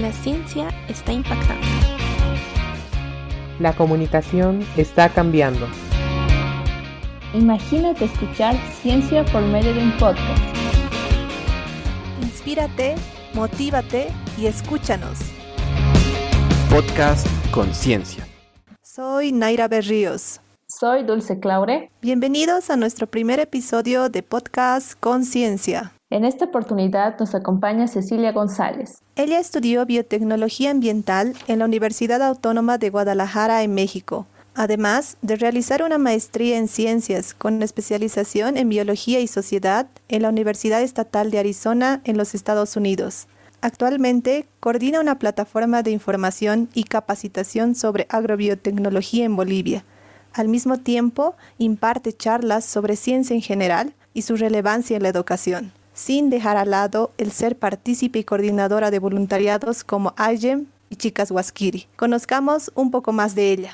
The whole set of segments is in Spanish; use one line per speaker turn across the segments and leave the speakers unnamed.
La ciencia está impactando.
La comunicación está cambiando.
Imagínate escuchar ciencia por medio de un podcast.
Inspírate, motívate y escúchanos.
Podcast Conciencia.
Soy Naira Berríos.
Soy Dulce Claure.
Bienvenidos a nuestro primer episodio de Podcast Conciencia.
En esta oportunidad nos acompaña Cecilia González.
Ella estudió biotecnología ambiental en la Universidad Autónoma de Guadalajara en México, además de realizar una maestría en ciencias con especialización en biología y sociedad en la Universidad Estatal de Arizona en los Estados Unidos. Actualmente coordina una plataforma de información y capacitación sobre agrobiotecnología en Bolivia. Al mismo tiempo, imparte charlas sobre ciencia en general y su relevancia en la educación sin dejar al lado el ser partícipe y coordinadora de voluntariados como AYEM y Chicas Huasquiri. Conozcamos un poco más de ella.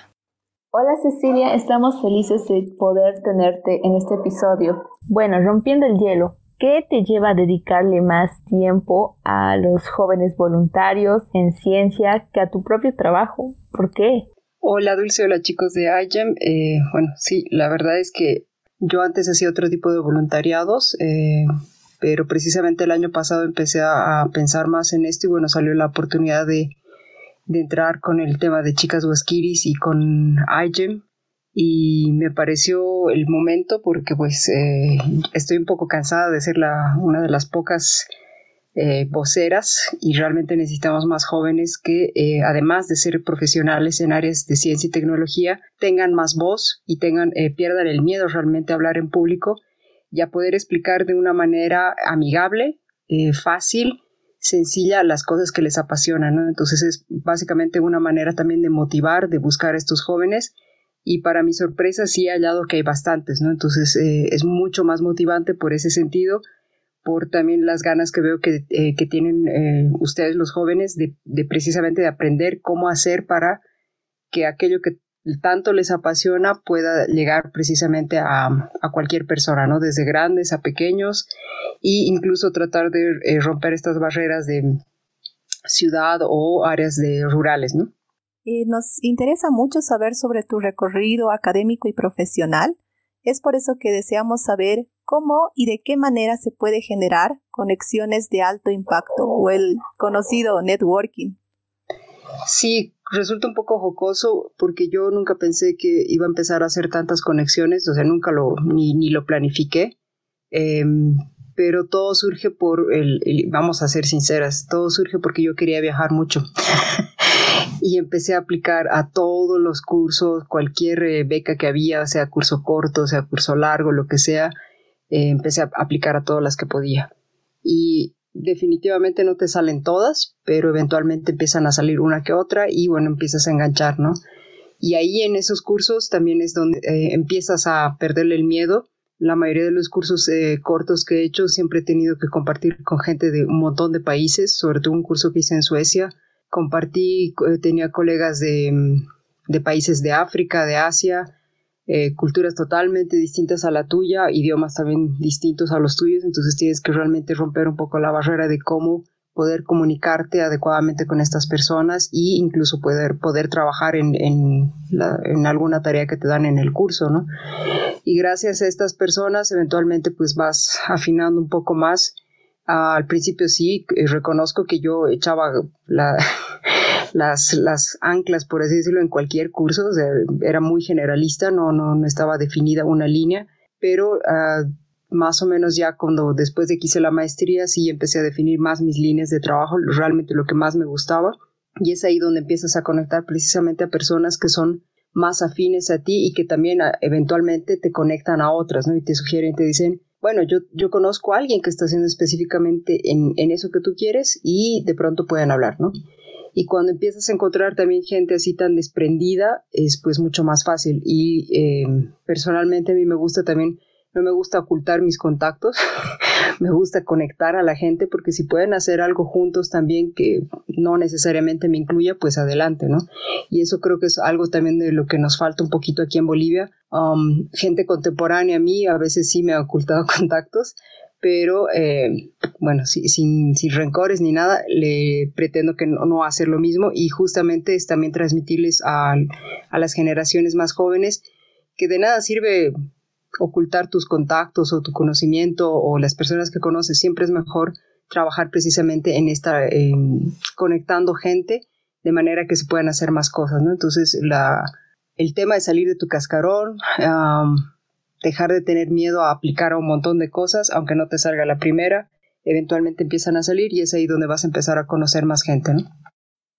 Hola Cecilia, estamos felices de poder tenerte en este episodio. Bueno, rompiendo el hielo, ¿qué te lleva a dedicarle más tiempo a los jóvenes voluntarios en ciencia que a tu propio trabajo? ¿Por qué?
Hola Dulce, hola chicos de AYEM. Eh, bueno, sí, la verdad es que yo antes hacía otro tipo de voluntariados. Eh, pero precisamente el año pasado empecé a, pensar más en esto y bueno, salió la oportunidad de, entrar con el tema de chicas huasquiris y con IGEM y me pareció el momento porque pues eh, estoy un poco cansada de ser la, una de las pocas eh, voceras y realmente necesitamos más jóvenes que eh, además de ser profesionales en áreas de ciencia y tecnología tengan más voz y tengan pierdan el miedo realmente a hablar en público y a poder explicar de una manera amigable, eh, fácil, sencilla las cosas que les apasionan. Entonces es básicamente una manera también de motivar, de buscar a estos jóvenes y para mi sorpresa sí he hallado que hay bastantes, ¿no? Entonces eh, es mucho más motivante por ese sentido, por también las ganas que veo que, eh, que tienen ustedes los jóvenes de, de, precisamente de aprender cómo hacer para que aquello que tanto les apasiona pueda llegar precisamente a, cualquier persona, ¿no? Desde grandes a pequeños e incluso tratar de eh, romper estas barreras de ciudad o áreas de rurales, ¿no?
nos interesa mucho saber sobre tu recorrido académico y profesional. Es por eso que deseamos saber cómo y de qué manera se puede generar conexiones de alto impacto o el conocido networking.
Sí, resulta un poco jocoso porque yo nunca pensé que iba a empezar a hacer tantas conexiones, o sea, nunca lo, ni, ni lo planifiqué. Em, pero todo surge por el, vamos a ser sinceras, todo surge porque yo quería viajar mucho. y empecé a aplicar a todos los cursos, cualquier eh, beca que había, sea curso corto, sea curso largo, lo que sea, eh, empecé a aplicar a todas las que podía. Y definitivamente no te salen todas, pero eventualmente empiezan a salir una que otra y bueno, empiezas a enganchar, ¿no? Y ahí en esos cursos también es donde eh, empiezas a perderle el miedo. La mayoría de los cursos eh, cortos que he hecho siempre he tenido que compartir con gente de un montón de países, sobre todo un curso que hice en Suecia. Compartí, eh, tenía colegas de, de países de África, de Asia, eh, culturas totalmente distintas a la tuya, idiomas también distintos a los tuyos, entonces tienes que realmente romper un poco la barrera de cómo poder comunicarte adecuadamente con estas personas e incluso poder, poder trabajar en, en, alguna tarea que te dan en el curso, ¿no? Y gracias a estas personas eventualmente pues vas afinando un poco más. al principio sí, eh, reconozco que yo echaba la, las, las anclas, por así decirlo, en cualquier curso, era muy generalista, no, no, no estaba definida una línea, pero ah, más o menos ya cuando después de que hice la maestría sí empecé a definir más mis líneas de trabajo, realmente lo que más me gustaba, y es ahí donde empiezas a conectar precisamente a personas que son más afines a ti y que también ah, eventualmente te conectan a otras, ¿no? Y te sugieren, te dicen, bueno, yo, yo conozco a alguien que está haciendo específicamente en, en eso que tú quieres y de pronto pueden hablar, ¿no? Y cuando empiezas a encontrar también gente así tan desprendida es pues mucho más fácil y eh, personalmente a mí me gusta también no me gusta ocultar mis contactos, me gusta conectar a la gente porque si pueden hacer algo juntos también que no necesariamente me incluya, pues adelante, ¿no? Y eso creo que es algo también de lo que nos falta un poquito aquí en Bolivia. Um, gente contemporánea a mí a veces sí me ha ocultado contactos, pero eh, bueno, sin, sin, rencores ni nada, le pretendo que no, no hacer lo mismo y justamente es también transmitirles a, a las generaciones más jóvenes que de nada sirve ocultar tus contactos o tu conocimiento o las personas que conoces, siempre es mejor trabajar precisamente en esta, conectando gente de manera que se puedan hacer más cosas, ¿no? Entonces, la, el tema de salir de tu cascarón, dejar de tener miedo a aplicar a un montón de cosas, aunque no te salga la primera, eventualmente empiezan a salir y es ahí donde vas a empezar a conocer más gente, ¿no?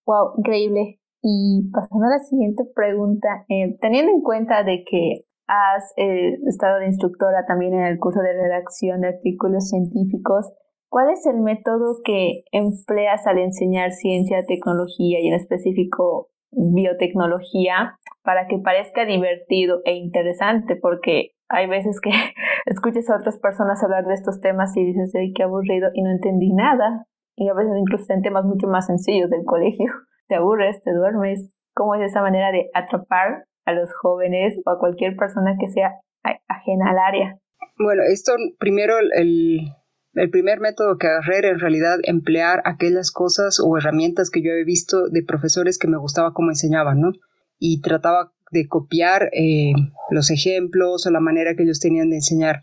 Wow, increíble. Y pasando a la siguiente pregunta, eh, teniendo en cuenta de que has eh, estado de instructora también en el curso de redacción de artículos científicos, ¿cuál es el método que empleas al enseñar ciencia, tecnología y en específico biotecnología para que parezca divertido e interesante? Porque hay veces que escuchas a otras personas hablar de estos temas y dices, ¡ay, qué aburrido! y no entendí nada. Y a veces incluso en temas mucho más sencillos del colegio. Te aburres, te duermes. ¿Cómo es esa manera de atrapar a los jóvenes o a cualquier persona que sea ajena al área?
Bueno, esto primero el, el primer método que agarré era en realidad emplear aquellas cosas o herramientas que yo había visto de profesores que me gustaba cómo enseñaban, ¿no? Y trataba de copiar eh, los ejemplos o la manera que ellos tenían de enseñar.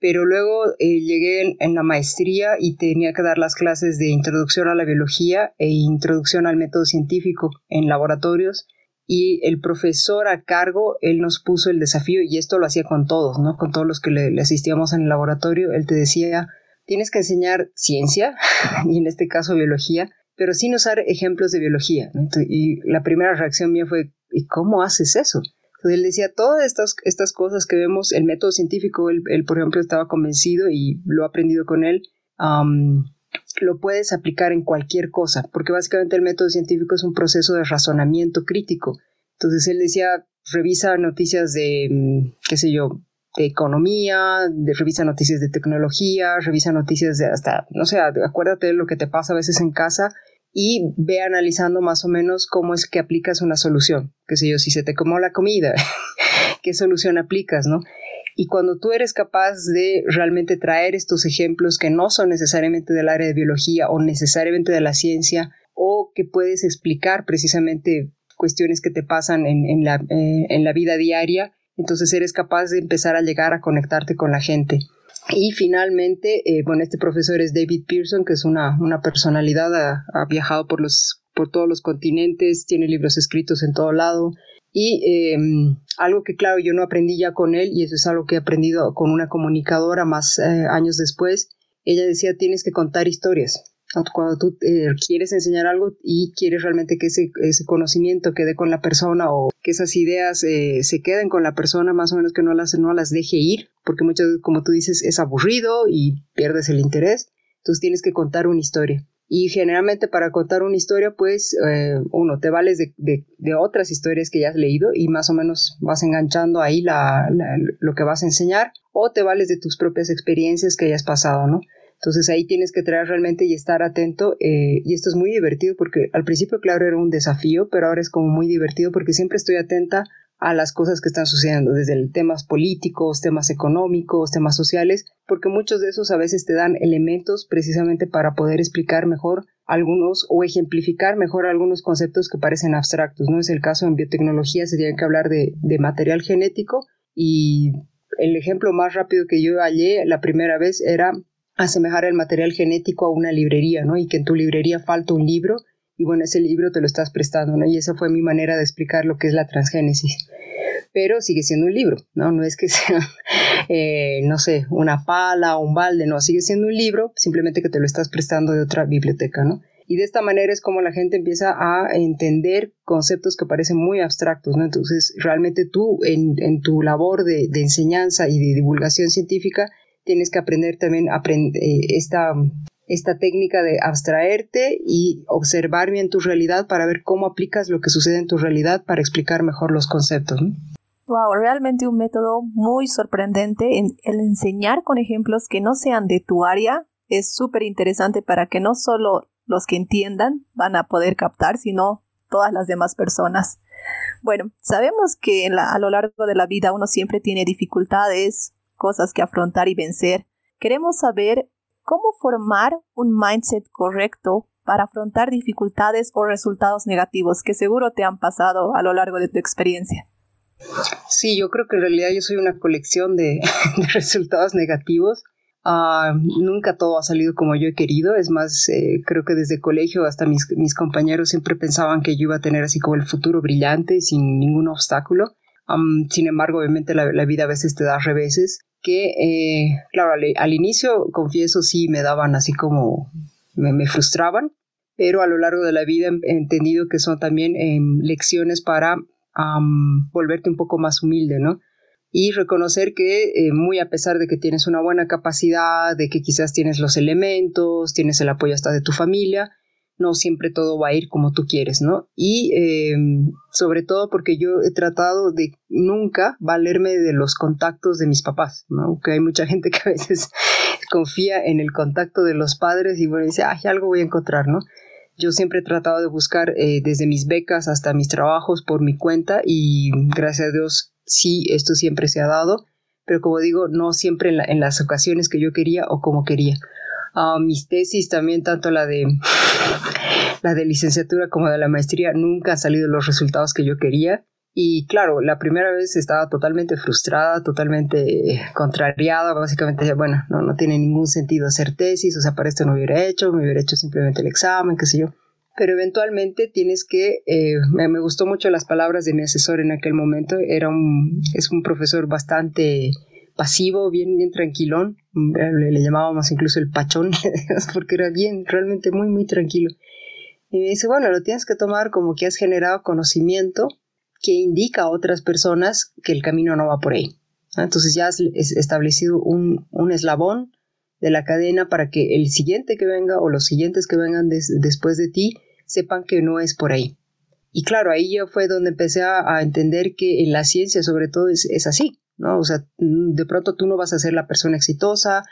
Pero luego eh, llegué en, la maestría y tenía que dar las clases de introducción a la biología e introducción al método científico en laboratorios. Y el profesor a cargo, él nos puso el desafío, y esto lo hacía con todos, ¿no? Con todos los que le, le asistíamos en el laboratorio, él te decía, tienes que enseñar ciencia, y en este caso biología, pero sin usar ejemplos de biología. Y la primera reacción mía fue, ¿y cómo haces eso? Entonces él decía, todas estas, estas cosas que vemos, el método científico, él, por ejemplo estaba convencido y lo ha aprendido con él, lo puedes aplicar en cualquier cosa, porque básicamente el método científico es un proceso de razonamiento crítico. Entonces él decía, revisa noticias de, mm, qué sé yo, de economía, revisa noticias de tecnología, revisa noticias de hasta, no sé, acuérdate de lo que te pasa a veces en casa y ve analizando más o menos cómo es que aplicas una solución. Qué sé yo, si se te comó la comida, qué solución aplicas, ¿no? Y cuando tú eres capaz de realmente traer estos ejemplos que no son necesariamente del área de biología o necesariamente de la ciencia, o que puedes explicar precisamente cuestiones que te pasan en, la, eh, en la vida diaria, entonces eres capaz de empezar a llegar a conectarte con la gente. Y finalmente, eh, bueno, este profesor es David Pearson, que es una, una personalidad, ha, viajado por, los, por todos los continentes, tiene libros escritos en todo lado. Y em, algo que, claro, yo no aprendí ya con él, y eso es algo que he aprendido con una comunicadora más eh, años después, ella decía, tienes que contar historias cuando tú eh, quieres enseñar algo y quieres realmente que ese, ese, conocimiento quede con la persona o que esas ideas eh, se queden con la persona, más o menos que no las, deje ir, porque muchas veces, como tú dices, es aburrido y pierdes el interés. Entonces tienes que contar una historia. Y generalmente para contar una historia, pues eh, uno, te vales de, otras historias que ya has leído y más o menos vas enganchando ahí la, lo que vas a enseñar, o te vales de tus propias experiencias que hayas pasado, ¿no? Entonces ahí tienes que traer realmente y estar atento. Eh, y esto es muy divertido porque al principio, claro, era un desafío, pero ahora es como muy divertido porque siempre estoy atenta a las cosas que están sucediendo, desde temas políticos, temas económicos, temas sociales, porque muchos de esos a veces te dan elementos precisamente para poder explicar mejor algunos o ejemplificar mejor algunos conceptos que parecen abstractos, ¿no? Es el caso en biotecnología, se tiene que hablar de, de material genético y el ejemplo más rápido que yo hallé la primera vez era asemejar el material genético a una librería, ¿no? Y que en tu librería falta un libro y bueno, ese libro te lo estás prestando, ¿no? Y esa fue mi manera de explicar lo que es la transgénesis. Pero sigue siendo un libro, ¿no? No es que sea, eh, no sé, una pala o un balde, no, sigue siendo un libro, simplemente que te lo estás prestando de otra biblioteca, ¿no? Y de esta manera es como la gente empieza a entender conceptos que parecen muy abstractos, ¿no? Entonces, realmente tú en, en tu labor de, de enseñanza y de divulgación científica tienes que aprender también eh, esta, esta técnica de abstraerte y observar bien tu realidad para ver cómo aplicas lo que sucede en tu realidad para explicar mejor los conceptos.
Wow, realmente un método muy sorprendente. En, el enseñar con ejemplos que no sean de tu área es súper interesante para que no solo los que entiendan van a poder captar, sino todas las demás personas. Bueno, sabemos que a lo largo de la vida uno siempre tiene dificultades, cosas que afrontar y vencer. queremos saber cómo formar un mindset correcto para afrontar dificultades o resultados negativos que seguro te han pasado a lo largo de tu experiencia.
Sí, yo creo que en realidad yo soy una colección de, resultados negativos. Ah, nunca todo ha salido como yo he querido. Es más, eh, creo que desde colegio hasta mis, compañeros siempre pensaban que yo iba a tener así como el futuro brillante, sin ningún obstáculo. Sin embargo, obviamente la, vida a veces te da reveses que, eh, claro, al, inicio, confieso, sí me daban así como, me frustraban, pero a lo largo de la vida he entendido que son también em, lecciones para volverte un poco más humilde, ¿no? Y reconocer que eh, muy a pesar de que tienes una buena capacidad, de que quizás tienes los elementos, tienes el apoyo hasta de tu familia, no siempre todo va a ir como tú quieres, ¿no? Y em, sobre todo porque yo he tratado de nunca valerme de los contactos de mis papás, ¿no? Que hay mucha gente que a veces confía en el contacto de los padres y bueno, dice, ay, algo voy a encontrar, ¿no? Yo siempre he tratado de buscar eh, desde mis becas hasta mis trabajos por mi cuenta y gracias a Dios sí, esto siempre se ha dado, pero como digo, no siempre en, las ocasiones que yo quería o como quería. Ah, mis tesis también, tanto la de la de licenciatura como de la maestría, nunca han salido los resultados que yo quería. Y claro, la primera vez estaba totalmente frustrada, totalmente contrariada, básicamente, bueno, no, no tiene ningún sentido hacer tesis, o sea, para esto no hubiera hecho, me hubiera hecho simplemente el examen, qué sé yo. Pero eventualmente tienes que, eh, me, me, gustó mucho las palabras de mi asesor en aquel momento, era un, es un profesor bastante pasivo, bien, bien tranquilón, le, le llamábamos incluso el pachón, porque era bien, realmente muy, muy tranquilo. Y me dice, bueno, lo tienes que tomar como que has generado conocimiento que indica a otras personas que el camino no va por ahí. Entonces ya has establecido un, eslabón de la cadena para que el siguiente que venga o los siguientes que vengan después de ti sepan que no es por ahí. Y claro, ahí ya fue donde empecé a, entender que en la ciencia sobre todo es, así, ¿no? O sea, de pronto tú no vas a ser la persona exitosa,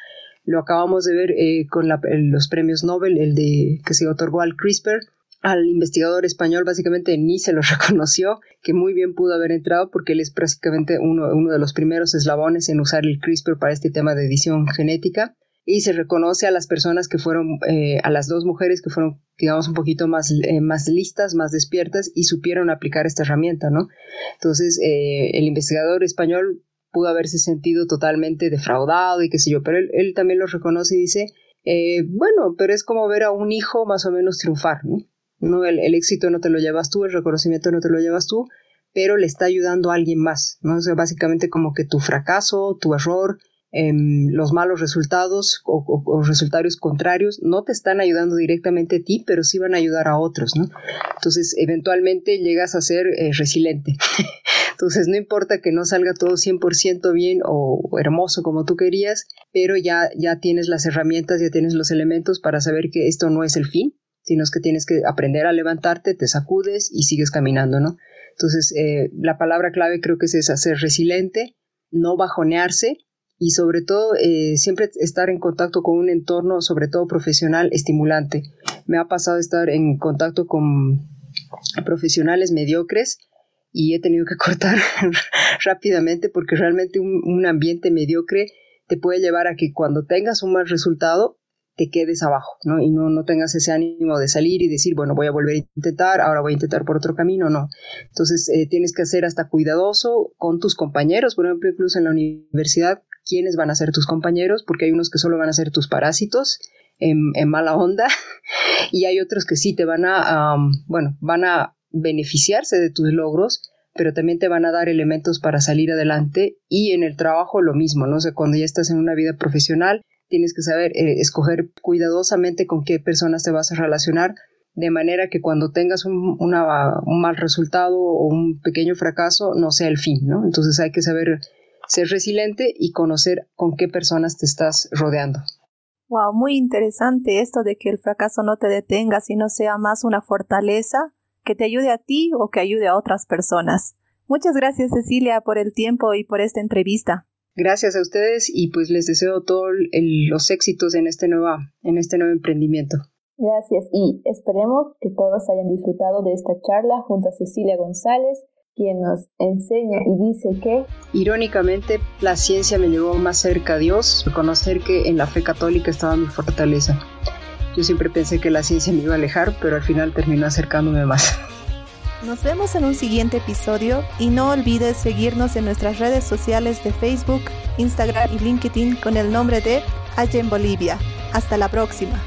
lo acabamos de ver eh, con los premios Nobel, el de que se otorgó al CRISPR, al investigador español básicamente ni se lo reconoció, que muy bien pudo haber entrado porque él es prácticamente uno, uno de los primeros eslabones en usar el CRISPR para este tema de edición genética y se reconoce a las personas que fueron, eh, a las dos mujeres que fueron, digamos, un poquito más, eh, más listas, más despiertas y supieron aplicar esta herramienta, ¿no? Entonces, eh, el investigador español pudo haberse sentido totalmente defraudado y qué sé yo, pero él, él también lo reconoce y dice, bueno, pero es como ver a un hijo más o menos triunfar, ¿no? No, el, éxito no te lo llevas tú, el reconocimiento no te lo llevas tú, pero le está ayudando a alguien más, ¿no? O básicamente como que tu fracaso, tu error, em, los malos resultados o, resultados contrarios no te están ayudando directamente a ti, pero sí van a ayudar a otros, ¿no? Entonces, eventualmente llegas a ser eh, resiliente. Entonces, no importa que no salga todo 100% bien o, hermoso como tú querías, pero ya, ya tienes las herramientas, ya tienes los elementos para saber que esto no es el fin, sino es que tienes que aprender a levantarte, te sacudes y sigues caminando, ¿no? Entonces, eh, la palabra clave creo que es esa, ser resiliente, no bajonearse y sobre todo eh, siempre estar en contacto con un entorno, sobre todo profesional, estimulante. Me ha pasado estar en contacto con profesionales mediocres y he tenido que cortar rápidamente porque realmente un, ambiente mediocre te puede llevar a que cuando tengas un mal resultado te quedes abajo, ¿no? Y no, no tengas ese ánimo de salir y decir, bueno, voy a volver a intentar, ahora voy a intentar por otro camino, no. Entonces, eh, tienes que ser hasta cuidadoso con tus compañeros, por ejemplo, incluso en la universidad, quiénes van a ser tus compañeros, porque hay unos que solo van a ser tus parásitos en, mala onda, y hay otros que sí te van a, bueno, van a beneficiarse de tus logros, pero también te van a dar elementos para salir adelante y en el trabajo lo mismo, ¿no? O sea, cuando ya estás en una vida profesional, tienes que saber eh, escoger cuidadosamente con qué personas te vas a relacionar, de manera que cuando tengas un, mal resultado o un pequeño fracaso no sea el fin, ¿no? Entonces hay que saber ser resiliente y conocer con qué personas te estás rodeando.
Wow, muy interesante esto de que el fracaso no te detenga, sino sea más una fortaleza que te ayude a ti o que ayude a otras personas. Muchas gracias Cecilia por el tiempo y por esta entrevista.
Gracias a ustedes y pues les deseo todos los éxitos en este, nueva, en este nuevo emprendimiento.
Gracias y esperemos que todos hayan disfrutado de esta charla junto a Cecilia González, quien nos enseña y dice que...
Irónicamente, la ciencia me llevó más cerca a Dios, reconocer que en la fe católica estaba mi fortaleza. Yo siempre pensé que la ciencia me iba a alejar, pero al final terminó acercándome más.
Nos vemos en un siguiente episodio y no olvides seguirnos en nuestras redes sociales de Facebook, Instagram y LinkedIn con el nombre de Allen Bolivia. Hasta la próxima.